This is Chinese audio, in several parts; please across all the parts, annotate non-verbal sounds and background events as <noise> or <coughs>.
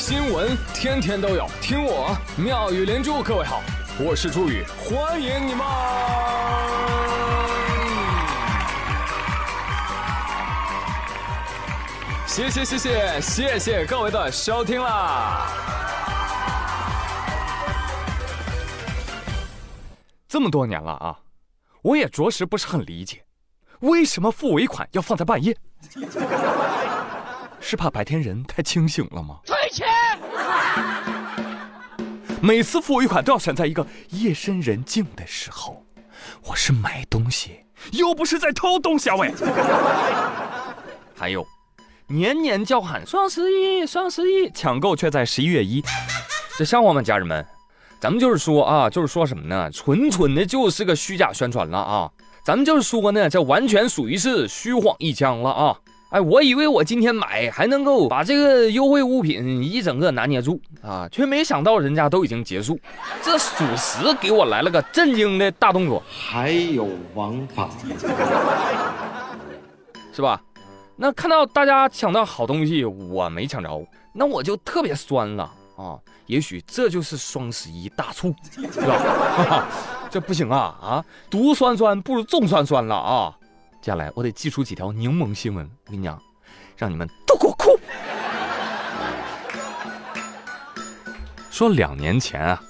新闻天天都有，听我妙语连珠。各位好，我是朱宇，欢迎你们！谢谢谢谢谢谢各位的收听啦！这么多年了啊，我也着实不是很理解，为什么付尾款要放在半夜？是怕白天人太清醒了吗？退钱！每次付尾款都要选在一个夜深人静的时候，我是买东西，又不是在偷东西啊喂！还有，年年叫喊双十一，双十一，抢购却在十一月一，这像话吗，家人们？咱们就是说啊，就是说什么呢？纯纯的就是个虚假宣传了啊！咱们就是说呢，这完全属于是虚晃一枪了啊！哎，我以为我今天买还能够把这个优惠物品一整个拿捏住啊，却没想到人家都已经结束。这属实给我来了个震惊的大动作，还有王法，<laughs> 是吧？那看到大家抢到好东西，我没抢着，那我就特别酸了啊！也许这就是双十一大促，<laughs> 是吧？<laughs> 这不行啊啊！独酸酸不如众酸酸了啊！接下来我得寄出几条柠檬新闻，我跟你讲，让你们都给我哭。说两年前啊，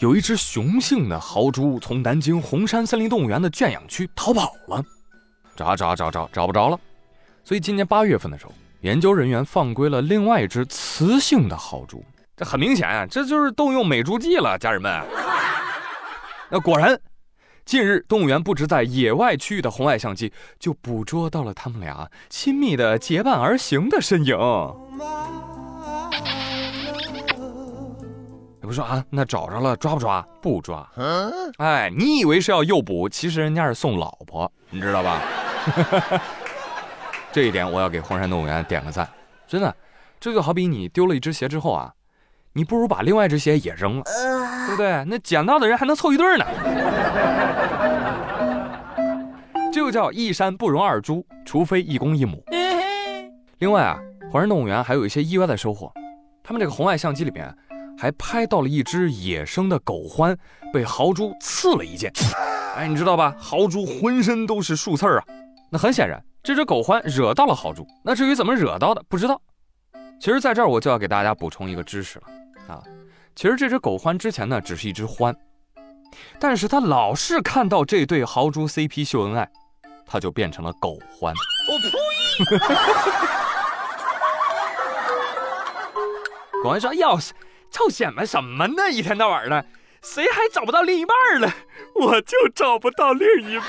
有一只雄性的豪猪从南京红山森林动物园的圈养区逃跑了，找找找找找不着了，所以今年八月份的时候，研究人员放归了另外一只雌性的豪猪。这很明显啊，这就是动用美猪计了，家人们。<laughs> 那果然。近日，动物园布置在野外区域的红外相机就捕捉到了他们俩亲密的结伴而行的身影。你不说啊？那找着了，抓不抓？不抓。哎，你以为是要诱捕，其实人家是送老婆，你知道吧？<laughs> 这一点我要给红山动物园点个赞，真的。这就好比你丢了一只鞋之后啊，你不如把另外一只鞋也扔了。对不对？那捡到的人还能凑一对呢。这就叫一山不容二猪，除非一公一母。另外啊，华山动物园还有一些意外的收获。他们这个红外相机里边还拍到了一只野生的狗獾被豪猪刺了一剑。哎，你知道吧？豪猪浑身都是树刺儿啊。那很显然，这只狗獾惹到了豪猪。那至于怎么惹到的，不知道。其实，在这儿我就要给大家补充一个知识了啊。其实这只狗獾之前呢，只是一只獾，但是他老是看到这对豪猪 CP 秀恩爱，他就变成了狗獾。我呸！<laughs> 狗獾说：“要是臭显摆什么呢？一天到晚的，谁还找不到另一半了？我就找不到另一半。”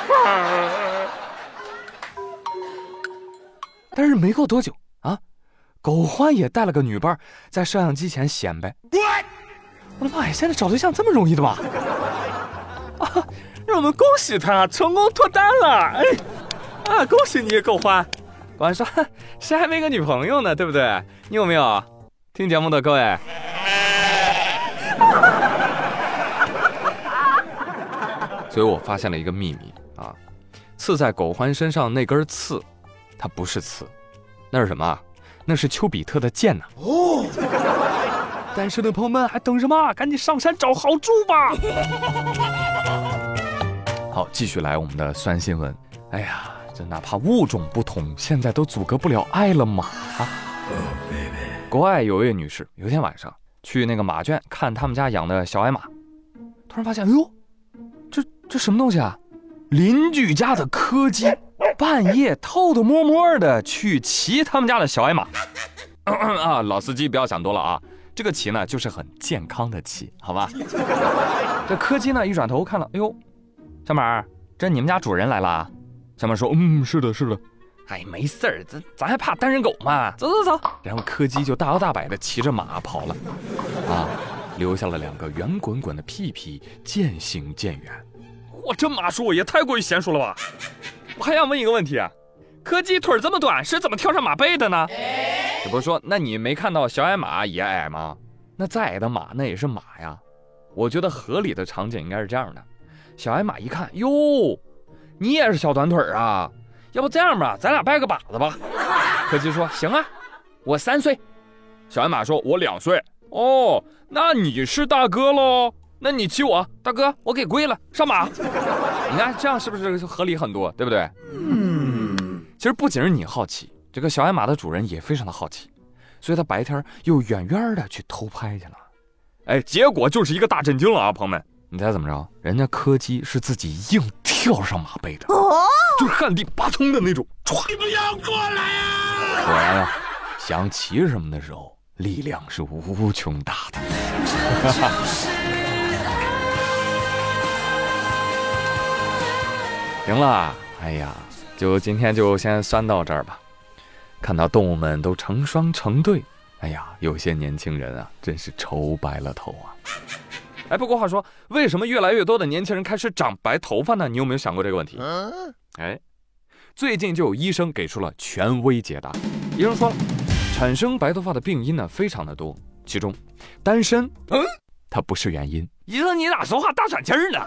但是没过多久啊，狗獾也带了个女伴，在摄像机前显摆。我的妈呀！现在找对象这么容易的吗？啊，让我们恭喜他成功脱单了！哎，啊，恭喜你，狗欢！狗獾说：“谁还没个女朋友呢？对不对？你有没有？听节目的各位。<laughs> ”所以我发现了一个秘密啊，刺在狗欢身上那根刺，它不是刺，那是什么？那是丘比特的箭呢。哦。单身的朋友们还等什么？赶紧上山找豪猪吧！<laughs> 好，继续来我们的酸新闻。哎呀，这哪怕物种不同，现在都阻隔不了爱了嘛？啊！国外有位女士，有一天晚上去那个马圈看他们家养的小矮马，突然发现，哎呦，这这什么东西啊？邻居家的柯基半夜偷偷摸摸的去骑他们家的小矮马。<coughs> 啊，老司机不要想多了啊！这个骑呢，就是很健康的骑，好吧？<laughs> 这柯基呢，一转头看了，哎呦，小马，这你们家主人来了。小马说：“嗯，是的，是的。”哎，没事儿，咱咱还怕单身狗吗？走走走。然后柯基就大摇大摆的骑着马跑了，啊，留下了两个圆滚滚的屁屁，渐行渐远。哇，这马术也太过于娴熟了吧！我还想问一个问题啊，柯基腿这么短，是怎么跳上马背的呢？这不是说，那你没看到小矮马也矮吗？那再矮的马，那也是马呀。我觉得合理的场景应该是这样的：小矮马一看，哟，你也是小短腿啊？要不这样吧，咱俩拜个把子吧。柯基说：行啊，我三岁。小矮马说：“我两岁。”哦，那你是大哥喽？那你骑我，大哥，我给跪了，上马。你看这样是不是合理很多，对不对？嗯。其实不仅是你好奇，这个小矮马的主人也非常的好奇，所以他白天又远远的去偷拍去了。哎，结果就是一个大震惊了啊，朋友们，你猜怎么着？人家柯基是自己硬跳上马背的，就是旱地拔葱的那种。你不要过来啊！果然啊，想骑什么的时候，力量是无穷大的。<laughs> 行了，哎呀，就今天就先酸到这儿吧。看到动物们都成双成对。哎呀，有些年轻人啊，真是愁白了头啊！哎，不过话说，为什么越来越多的年轻人开始长白头发呢？你有没有想过这个问题？哎，最近就有医生给出了权威解答。医生说了，产生白头发的病因呢非常的多，其中单身，嗯，它不是原因。医生，你咋说话大喘气儿呢？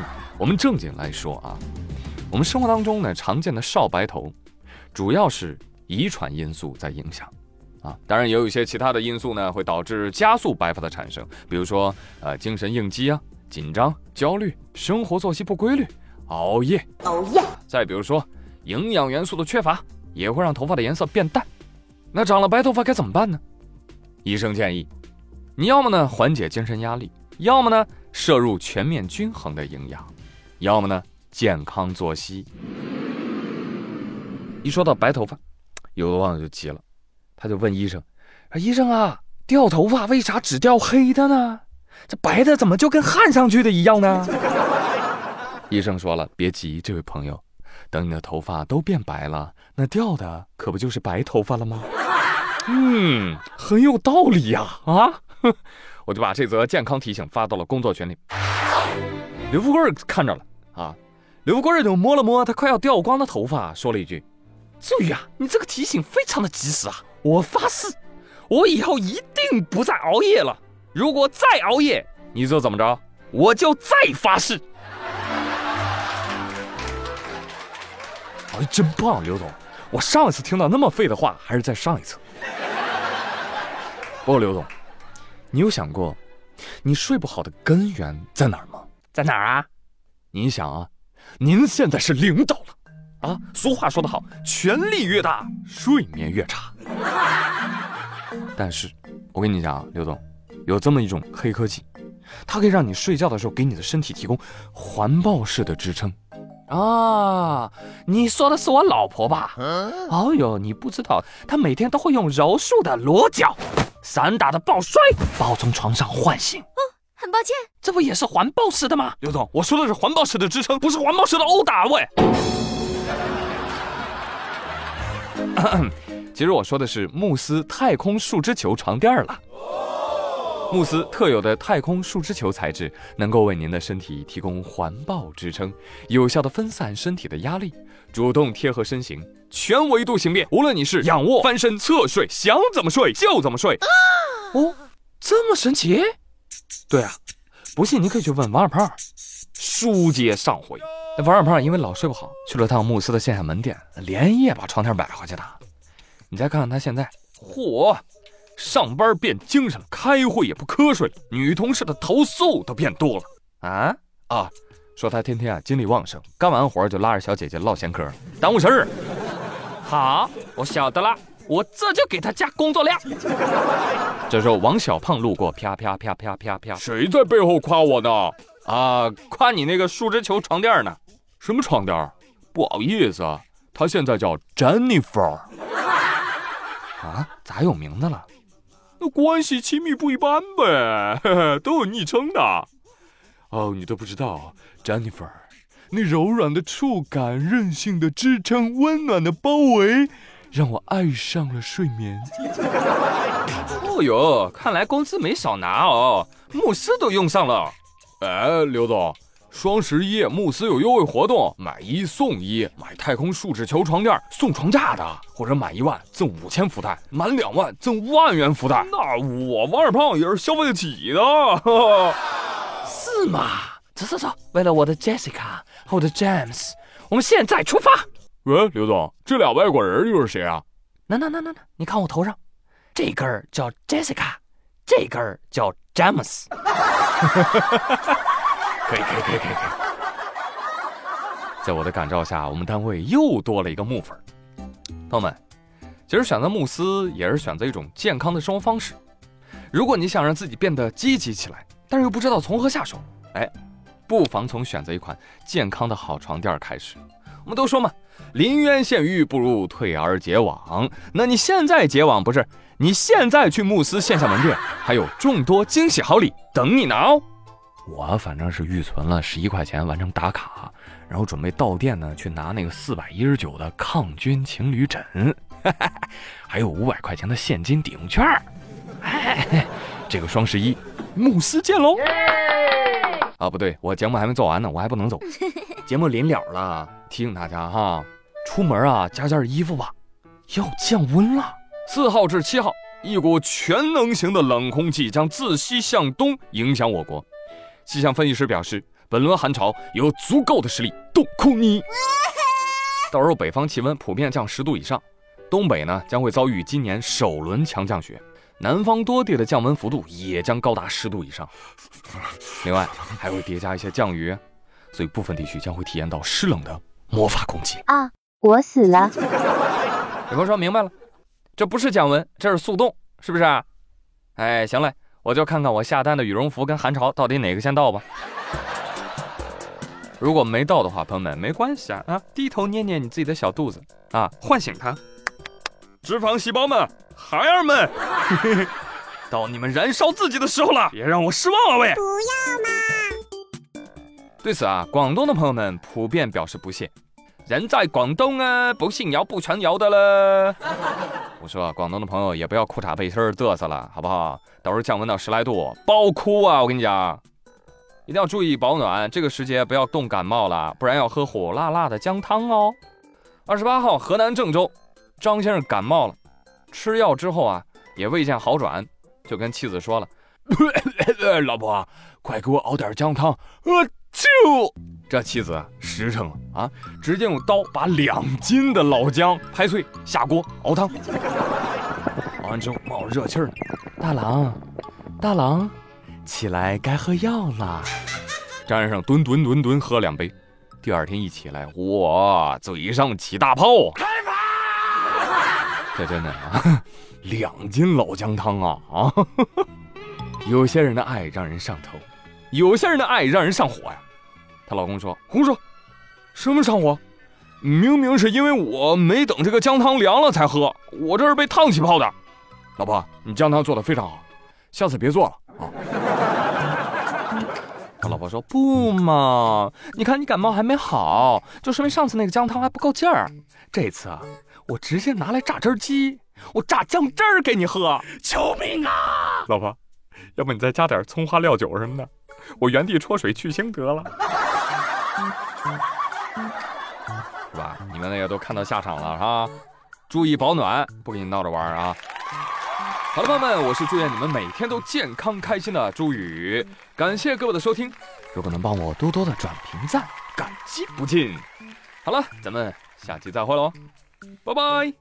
<coughs> 我们正经来说啊，我们生活当中呢常见的少白头，主要是。遗传因素在影响，啊，当然也有一些其他的因素呢，会导致加速白发的产生，比如说呃精神应激啊、紧张、焦虑、生活作息不规律、熬夜、熬夜，再比如说营养元素的缺乏，也会让头发的颜色变淡。那长了白头发该怎么办呢？医生建议，你要么呢缓解精神压力，要么呢摄入全面均衡的营养，要么呢健康作息。一说到白头发。有的网友就急了，他就问医生：“啊，医生啊，掉头发为啥只掉黑的呢？这白的怎么就跟焊上去的一样呢？” <laughs> 医生说了：“别急，这位朋友，等你的头发都变白了，那掉的可不就是白头发了吗？” <laughs> 嗯，很有道理呀！啊，<laughs> 我就把这则健康提醒发到了工作群里。刘富贵看着了啊，刘国瑞就摸了摸他快要掉光的头发，说了一句。注意啊！你这个提醒非常的及时啊！我发誓，我以后一定不再熬夜了。如果再熬夜，你说怎么着？我就再发誓。哎，真棒，刘总！我上一次听到那么废的话，还是在上一次。<laughs> 不过刘总，你有想过，你睡不好的根源在哪儿吗？在哪儿啊？你想啊，您现在是领导了。啊，俗话说得好，权力越大，睡眠越差。但是，我跟你讲啊，刘总，有这么一种黑科技，它可以让你睡觉的时候给你的身体提供环抱式的支撑。啊，你说的是我老婆吧？哦呦，你不知道，她每天都会用柔术的裸脚、散打的抱摔，把我从床上唤醒。哦，很抱歉，这不也是环抱式的吗？刘总，我说的是环抱式的支撑，不是环抱式的殴打喂。<clears throat> 其实我说的是慕斯太空树脂球床垫了。慕斯特有的太空树脂球材质，能够为您的身体提供环抱支撑，有效的分散身体的压力，主动贴合身形，全维度形变。无论你是仰卧、翻身、侧睡，想怎么睡就怎么睡。哦，这么神奇？对啊，不信你可以去问王二胖。书接上回。那王二胖因为老睡不好，去了趟慕斯的线下门店，连夜把床垫买回去的。你再看看他现在，嚯，上班变精神了，开会也不瞌睡了，女同事的投诉都变多了啊啊！说他天天啊精力旺盛，干完活就拉着小姐姐唠闲嗑，耽误事儿。<laughs> 好，我晓得了，我这就给他加工作量。这时候王小胖路过，啪啪啪啪啪啪，谁在背后夸我呢？啊，夸你那个树枝球床垫呢？什么床垫？不好意思，他现在叫 Jennifer。<laughs> 啊，咋有名字了？那关系亲密不一般呗，<laughs> 都有昵称的。哦，你都不知道，Jennifer，那柔软的触感、韧性的支撑、温暖的包围，让我爱上了睡眠。哦哟，看来工资没少拿哦，慕斯都用上了。哎，刘总，双十一慕斯有优惠活动，买一送一，买太空树脂球床垫送床架的，或者满一万赠五千福袋，满两万赠万元福袋。那我王二胖也是消费得起的，是吗？走走走，为了我的 Jessica 和我的 James，我们现在出发。喂，刘总，这俩外国人又是谁啊？那那那那那，你看我头上，这根儿叫 Jessica，这根儿叫詹姆斯。可以可以可以可以可以。在我的感召下，我们单位又多了一个木粉。朋友们，其实选择慕斯也是选择一种健康的生活方式。如果你想让自己变得积极起来，但是又不知道从何下手，哎，不妨从选择一款健康的好床垫开始。我们都说嘛，临渊羡鱼不如退而结网。那你现在结网不是？你现在去慕斯线下门店，还有众多惊喜好礼等你拿哦。我反正是预存了十一块钱完成打卡，然后准备到店呢去拿那个四百一十九的抗菌情侣枕，<laughs> 还有五百块钱的现金抵用券。哎，<laughs> 这个双十一慕斯见喽！啊，不对，我节目还没做完呢，我还不能走。<laughs> 节目临了了，提醒大家哈，出门啊加件衣服吧，要降温了。四号至七号，一股全能型的冷空气将自西向东影响我国。气象分析师表示，本轮寒潮有足够的实力冻哭你。<laughs> 到时候北方气温普遍降十度以上，东北呢将会遭遇今年首轮强降雪。南方多地的降温幅度也将高达十度以上，另外还会叠加一些降雨，所以部分地区将会体验到湿冷的魔法攻击啊！我死了。<laughs> 有朋友说明白了，这不是降温，这是速冻，是不是？哎，行嘞，我就看看我下单的羽绒服跟寒潮到底哪个先到吧。如果没到的话，朋友们没关系啊啊，低头捏捏你自己的小肚子啊，唤醒它，脂肪细胞们。孩儿们，<laughs> 到你们燃烧自己的时候了，别让我失望了，喂！不要嘛！对此啊，广东的朋友们普遍表示不屑。人在广东啊，不信谣不传谣的了。<laughs> 我说，广东的朋友也不要裤衩背心嘚瑟了，好不好？到时候降温到十来度，包哭啊！我跟你讲，一定要注意保暖，这个时节不要冻感冒了，不然要喝火辣辣的姜汤哦。二十八号，河南郑州，张先生感冒了。吃药之后啊，也未见好转，就跟妻子说了：“ <coughs> 老婆，快给我熬点姜汤。”呃，就这妻子实诚了啊，直接用刀把两斤的老姜拍碎，下锅熬汤。熬完之后冒着热气呢，大郎，大郎，起来该喝药了。张先生吨吨吨吨喝两杯，第二天一起来，哇，嘴上起大泡。这真的啊，两斤老姜汤啊啊！有些人的爱让人上头，有些人的爱让人上火呀。她老公说：“胡说，什么上火？明明是因为我没等这个姜汤凉了才喝，我这是被烫起泡的。”老婆，你姜汤做的非常好，下次别做了啊。<laughs> 他老婆说：“不嘛，你看你感冒还没好，就说明上次那个姜汤还不够劲儿。这次啊。”我直接拿来榨汁机，我榨姜汁儿给你喝，救命啊！老婆，要不你再加点葱花料酒什么的，我原地戳水去腥得了，是吧？你们那个都看到下场了哈，注意保暖，不跟你闹着玩啊！好了，朋友们，我是祝愿你们每天都健康开心的朱宇，感谢各位的收听，如果能帮我多多的转评赞，感激不尽。好了，咱们下期再会喽。拜拜。